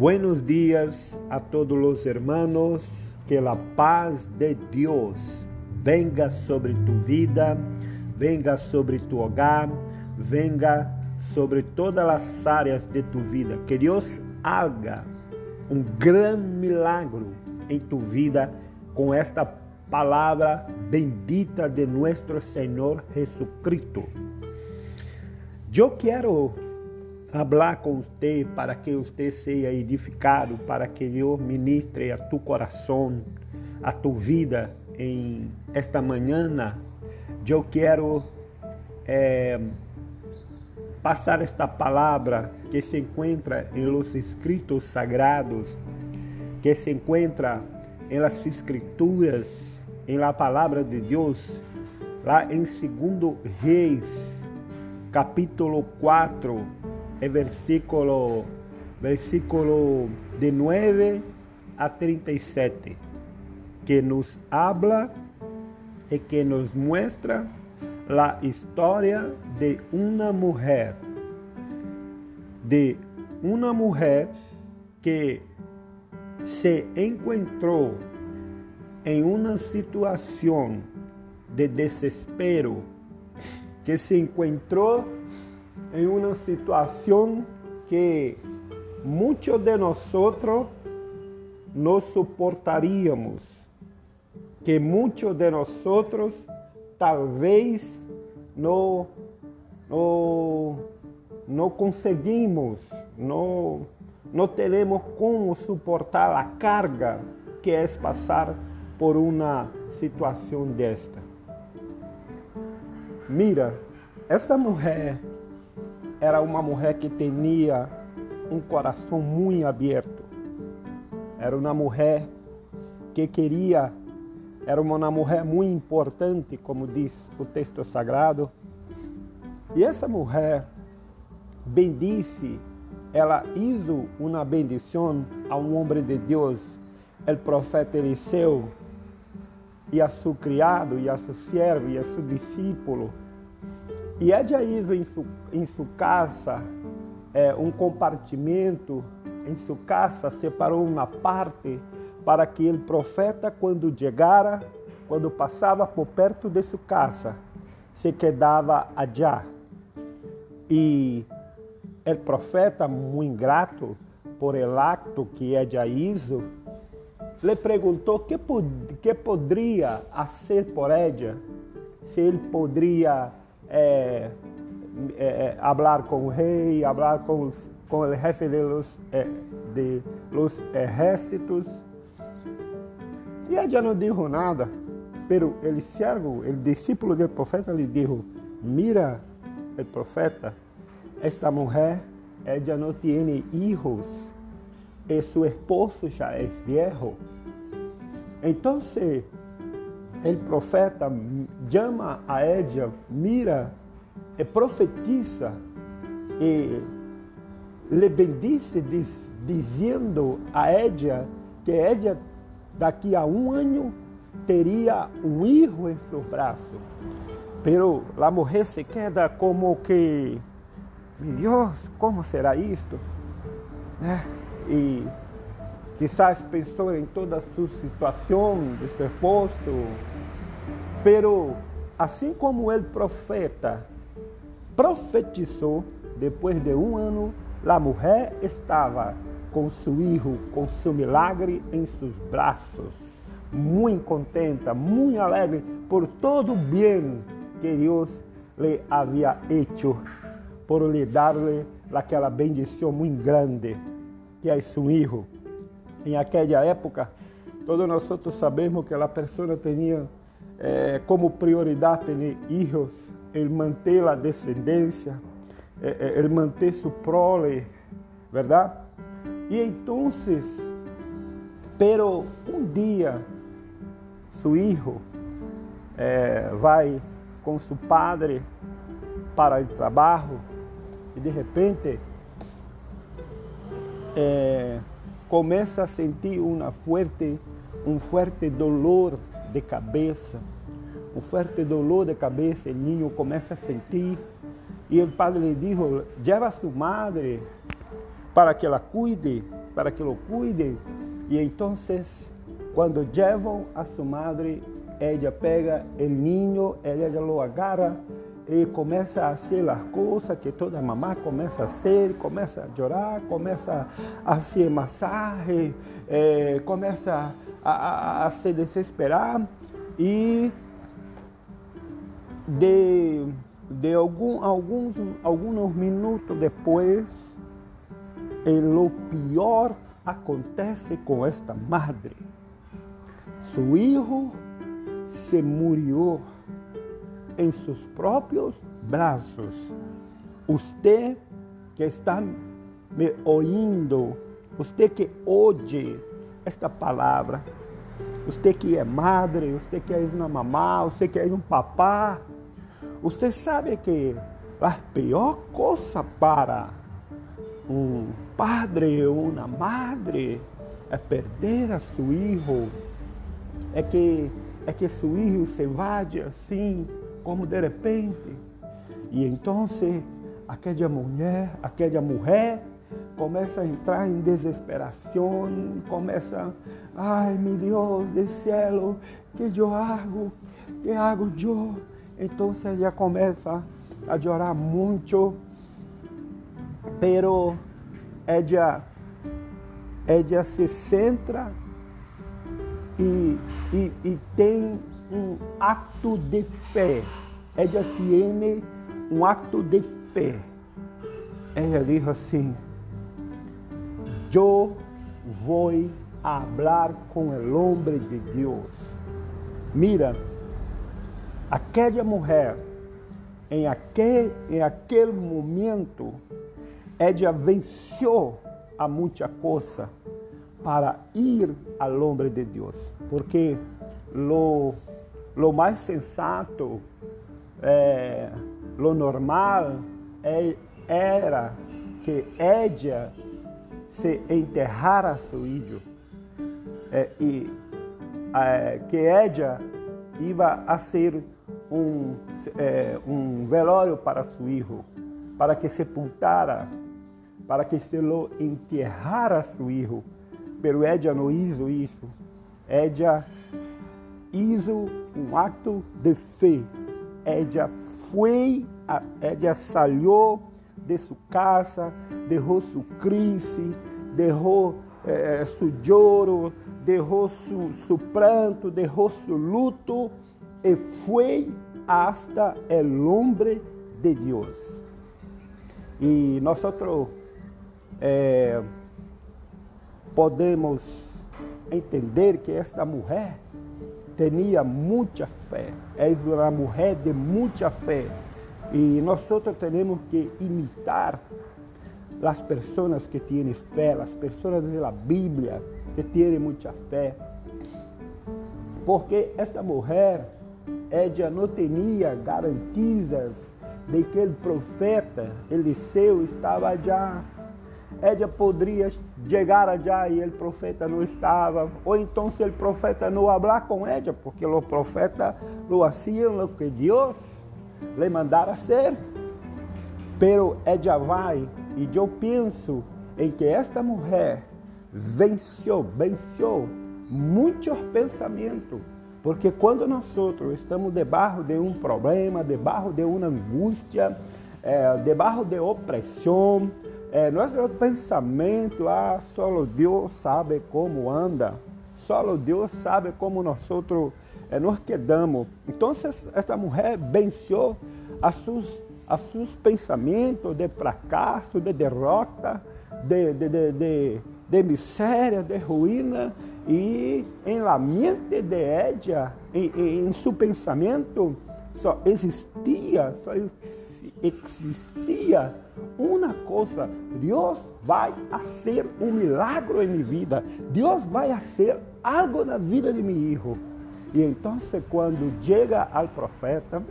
Buenos días a todos los hermanos, que la paz de Dios venga sobre tu vida, venga sobre tu hogar, venga sobre todas las áreas de tu vida. Que Dios haga um grande milagre em tu vida com esta palavra bendita de nosso Senhor Jesucristo. Eu quero falar com você para que você seja edificado, para que Deus ministre a tu coração, a tu vida em esta manhã. Eu quero é, passar esta palavra que se encontra em los escritos sagrados, que se encontra em las escrituras, em la palavra de Deus, lá em 2 Reis, capítulo 4, versículo, versículo de 9 a 37, que nos habla e que nos muestra a história de uma mulher, de uma mulher que se encontrou em uma situação de desespero, que se encontrou em uma situação que muitos de nós não suportaríamos, que muitos de nós talvez não, não, não conseguimos, não, não teremos como suportar a carga que é passar por uma situação desta. Mira, esta mulher era uma mulher que tinha um coração muito aberto. Era uma mulher que queria era uma mulher muito importante, como diz o texto sagrado. E essa mulher bendice, ela hizo uma bendição a um homem de Deus, o profeta Eliseu, e a seu criado, e a seu servo, e a seu discípulo. E ela hizo em casa é, um compartimento, em sua casa separou uma parte para que o profeta, quando chegara, quando passava por perto de sua casa, se quedava allá. E o profeta, muito ingrato por el acto que ella hizo, lhe perguntou que, que poderia fazer por ella, se ele poderia é, é, falar com o rei, falar com, com o jefe de los, é, de los ejércitos, e ella não disse nada, pero el servo, el discípulo del profeta lhe disse: mira el profeta, esta mulher, ella não tem hijos, e seu esposo já é viejo. Então, o profeta chama a ella, mira e profetiza e le bendice dizendo a ella que ella daqui a um ano teria um filho em seu braço. Pero a mulher se queda como que, meu Deus, como será isto? Né? E quizás pensou em toda a sua situação de seu esposo, pero assim como o profeta profetizou, depois de um ano, a mulher estava com seu filho, com seu milagre em seus braços, muito contenta, muito alegre por todo o bem que Deus lhe havia hecho, por lhe dar-lhe aquela bendição muito grande que é seu filho. Em aquela época, todos nós sabemos que a pessoa tinha eh, como prioridade ter filhos, ele manter a descendência, eh, ele manter sua prole, verdade? E então, pero um dia, seu filho eh, vai com seu padre para o trabalho e de repente eh, começa a sentir uma forte, um forte dolor de cabeça, um forte dolor de cabeça, o ninho começa a sentir e o padre lhe disse, leva a sua madre para que ela cuide, para que lo cuide. E então, quando levam a sua madre, ela pega o niño, ela lo agarra e começa a fazer as coisas que toda mamá começa a fazer, começa a chorar, começa a fazer massagem, eh, começa a, a, a, se desesperar e de, de algum, alguns, alguns minutos depois, o pior acontece com esta madre. Seu filho se murió em seus próprios braços. Você que está me ouvindo, você que ouve esta palavra, você que é madre, você que é uma mamá, você que é um papá, você sabe que a pior coisa para um padre ou uma madre é perder a seu filho, é que é que seu filho se vá assim como de repente. E então aquela mulher, aquela mulher começa a entrar em desesperação, começa, ai meu Deus do céu, que eu hago, que hago eu? Então ela começa a chorar muito, pero ella, ella se centra e, e, e tem um acto de fé. Ella tiene um acto de fé. Ella dijo assim: Eu vou hablar com o homem de Deus. Mira, aquela mulher, em aquele, em aquele momento, ella venceu a muita coisa para ir ao homem de Deus, porque lo lo mais sensato, é, lo normal é, era que ella se enterrara seu filho é, e é, que ella iba a ser um, é, um velório para seu filho, para que sepultara, para que se lo enterrara seu filho. Pero ella não hizo isso. Ella hizo um acto de fé. Ella foi, ella salió de sua casa, deixou sua crise, deixou eh, seu choro, deixou seu, seu pranto, deixou seu luto e foi hasta el hombre de Deus. E nós eh, podemos entender que esta mulher tinha muita fé. É uma mulher de muita fé. E nós temos que imitar as pessoas que têm fé, as pessoas da Bíblia que têm muita fé. Porque esta mulher, ela não tinha garantias de que o profeta Eliseu estava já ella poderia chegar allá e o profeta não estava, ou então se o profeta não falar com ella, porque os profetas lo hacían o que Deus le mandara hacer. Pero ella vai, e eu penso em que esta mulher venceu, venceu muitos pensamentos, porque quando nós estamos debaixo de um problema, debaixo de uma angústia, é, debaixo de opressão, é, nosso pensamento, ah, só Deus sabe como anda, só Deus sabe como nós outros é, nos quedamos. Então, esta mulher venceu a seus, a seus pensamentos de fracasso, de derrota, de, de, de, de, de miséria, de ruína, e em la mente de ella, em, em seu pensamento, só existia, só existia uma coisa: Deus vai fazer um milagre em minha vida, Deus vai fazer algo na vida de meu filho. E então, quando chega ao profeta,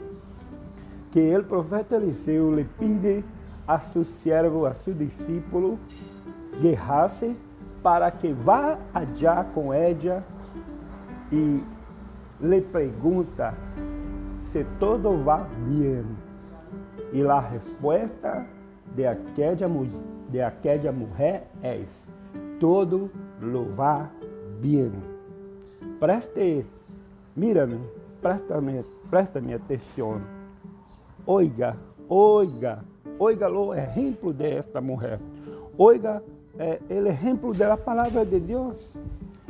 que o profeta Eliseu lhe pede a seu servo, a seu discípulo, guerrasse para que vá allá com ella e lhe pergunta se todo va bem. E a resposta de aquella, de aquella mulher é: todo lo va bien. Preste, mírame, préstame, préstame atenção. Oiga, oiga, oiga o exemplo desta mulher. Oiga é, o exemplo da palavra de Deus.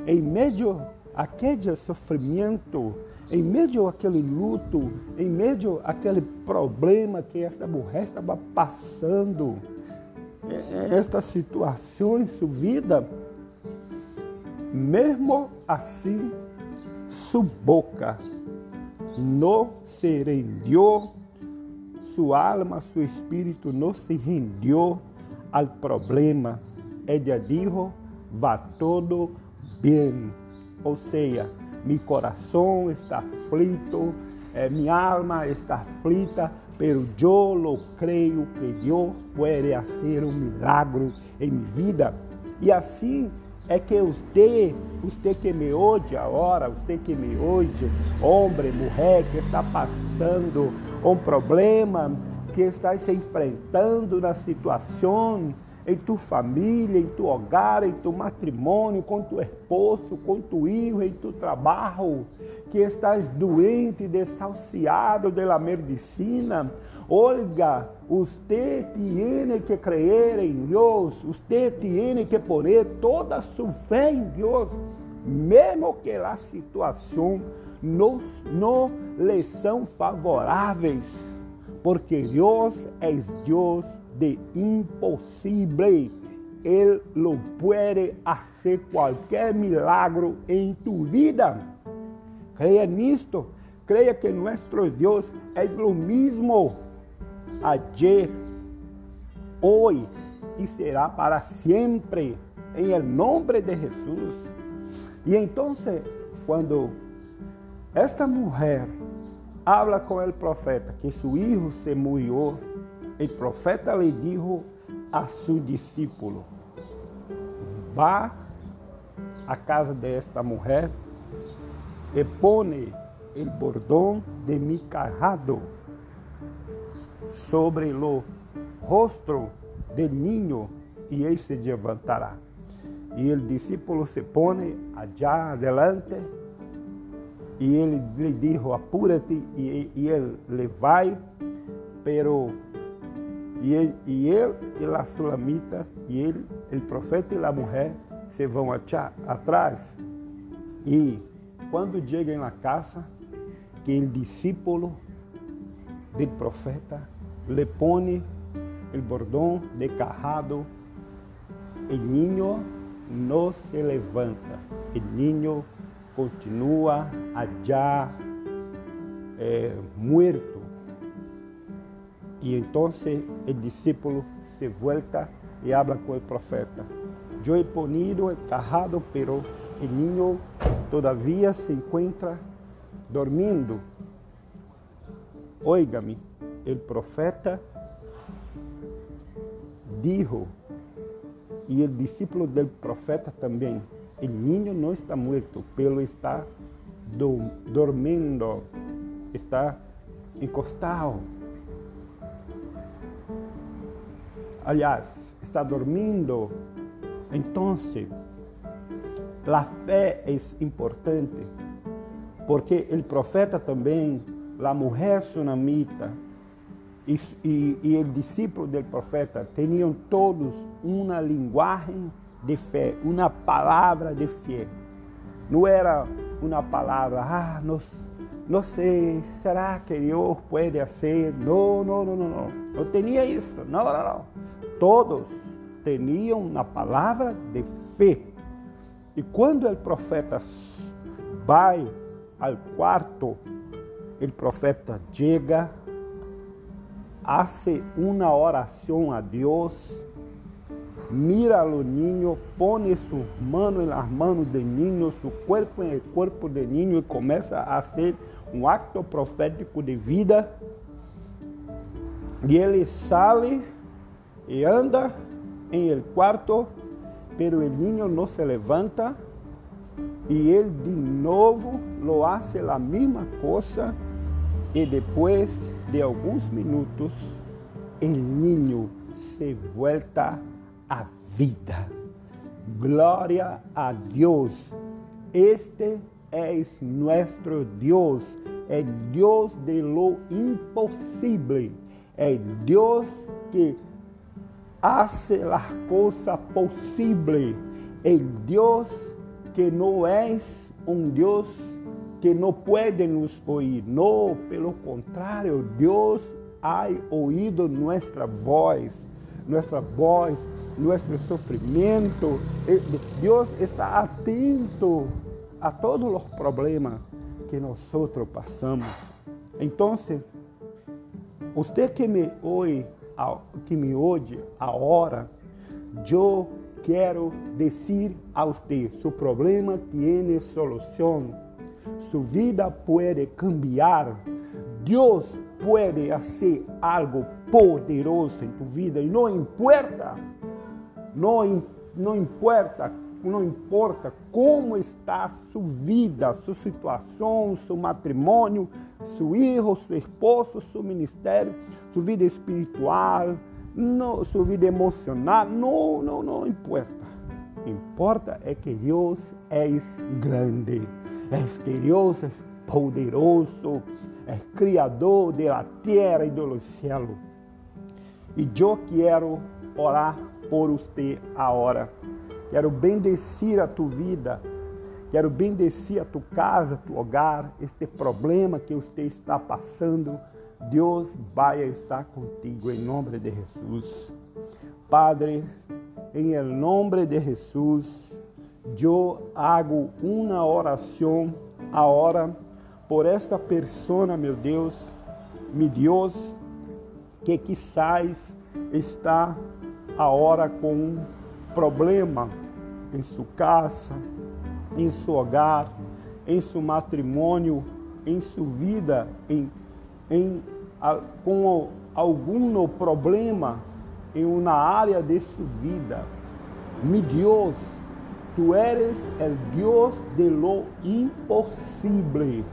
Em meio aquele sofrimento, em meio àquele luto, em meio àquele problema que esta mulher estava passando, esta situação em sua vida, mesmo assim, sua boca não se rendeu, sua alma, seu espírito não se rendeu ao problema. Ela disse: "Va todo bem." Ou seja, meu coração está aflito, eh, minha alma está aflita, pero eu lo creio que Deus pode fazer um milagre em minha vida. E assim é que você, você que me ouve agora, você que me ouve, homem, mulher que está passando um problema, que está se enfrentando na situação em tu família, em tu hogar, em tu matrimônio, com tu esposo, com tu filho, em tu trabalho, que estás doente, desahuciado da medicina. Olga, você tem que crer em Deus, você tem que poner toda sua fé em Deus, mesmo que a situação não, não lhe são favoráveis, porque Deus é Deus de impossível. Ele lo pode fazer qualquer milagre em tu vida. Creia nisto. Creia que nosso Deus é o mesmo ayer, hoje e será para sempre, em el nome de Jesus. E então, quando esta mulher habla com o profeta que seu filho se morreu, o profeta lhe disse a seu discípulo: Vá à casa desta mulher e pone o bordão de mi cajado sobre o rosto del niño e ele se levantará. E o discípulo se pone allá adelante e ele lhe dijo, apúrate, e, e ele le vai, pero e ele, e ele e a sulamita, e ele, o profeta e a mulher se vão atrás. E quando chegam na casa, que o discípulo do profeta le pone el bordón de cajado, el niño no se levanta, el niño continua allá eh, muerto. Y entonces el discípulo se vuelta y habla con el profeta. Yo he ponido el cajado, pero el niño todavía se encuentra dormindo. Óigame, o profeta dijo, e o discípulo do profeta também, o niño não está morto, pelo está do, dormindo, está encostado. Aliás, está dormindo. Então, a fé é importante, porque o profeta também, a mulher sunamita, e, e, e o discípulo do profeta tinham todos uma linguagem de fé, uma palavra de fé. Não era uma palavra, ah, não, não sei, será que Deus pode fazer? Não, não, não, não, não. Não tinha isso. Não, não, não. Todos tinham uma palavra de fé. E quando o profeta vai ao quarto, o profeta chega hace una oración a Dios, mira al niño, pone su mano en las manos del niño, su cuerpo en el cuerpo del niño y comienza a hacer un acto profético de vida. Y él sale y anda en el cuarto, pero el niño no se levanta y él de nuevo lo hace la misma cosa e depois de alguns minutos, o niño se volta à vida. Glória a Deus. Este é nosso Deus. É Deus de lo impossível. É Deus que hace las cosas posibles. É Deus que não é um Deus que não pode nos ouvir. Não, pelo contrário, Deus ha ouído nossa voz, nossa voz nuestro sofrimento. Deus está atento a todos os problemas que nós passamos. Então, você que me ouve, que me ouve agora, eu quero dizer a você, seu problema tem solução. Sua vida pode cambiar. Deus pode fazer algo poderoso em tu vida e não importa não, não importa, não importa como está sua vida, sua situação, seu matrimônio, seu filho, seu esposo, seu ministério, sua vida espiritual, não, sua vida emocional, não, não, não importa. Importa é que Deus é grande, é Deus é poderoso, é criador da terra e do céu. E eu quero orar por você agora. Quero bendecir a tua vida. Quero bendecir a tua casa, tu hogar, este problema que você está passando. Deus vai estar contigo em nome de Jesus. Padre, em nome de Jesus, eu hago uma oração agora por esta pessoa, meu Deus, meu Deus, que quizás está agora com um problema em sua casa, em seu hogar, em seu matrimônio, em sua vida, em, em, com algum problema em uma área de sua vida. Mi Deus, tu eres el Deus de lo impossível.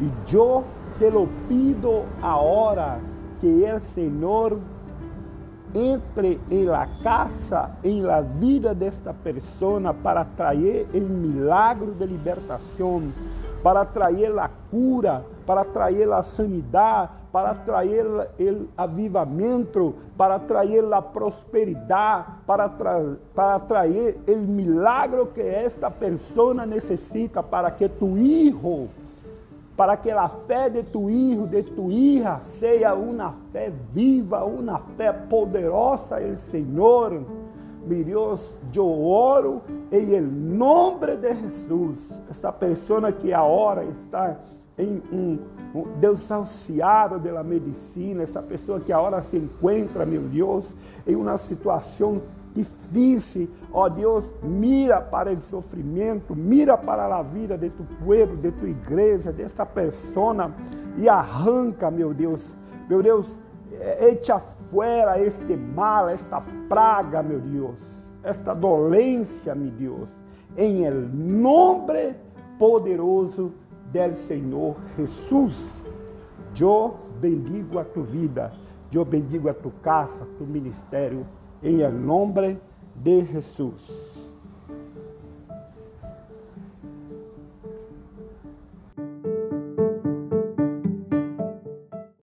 E eu te lo pido agora que el Senhor entre em la casa, em la vida desta pessoa para trazer o milagre de libertação, para trazer a cura, para trazer a sanidade, para trazer o avivamento, para trazer a prosperidade, para, tra para trazer o milagre que esta pessoa necessita para que tu hijo para que a fé de tu hijo, de tu hija, seja uma fé viva, uma fé poderosa el Senhor. Mi Deus, eu oro em nome de Jesus. Esta pessoa que agora está em um, um desahuciado da medicina, essa pessoa que agora se encontra, meu Deus, em uma situação difícil, ó Deus, mira para o sofrimento, mira para a vida de tu povo, de tua igreja, desta pessoa e arranca, meu Deus, meu Deus, echa fora este mal, esta praga, meu Deus, esta dolência, meu Deus, em el nome poderoso del Senhor Jesus. Eu bendigo a tua vida, eu bendigo a tua casa, tu ministério, em nome de Jesus.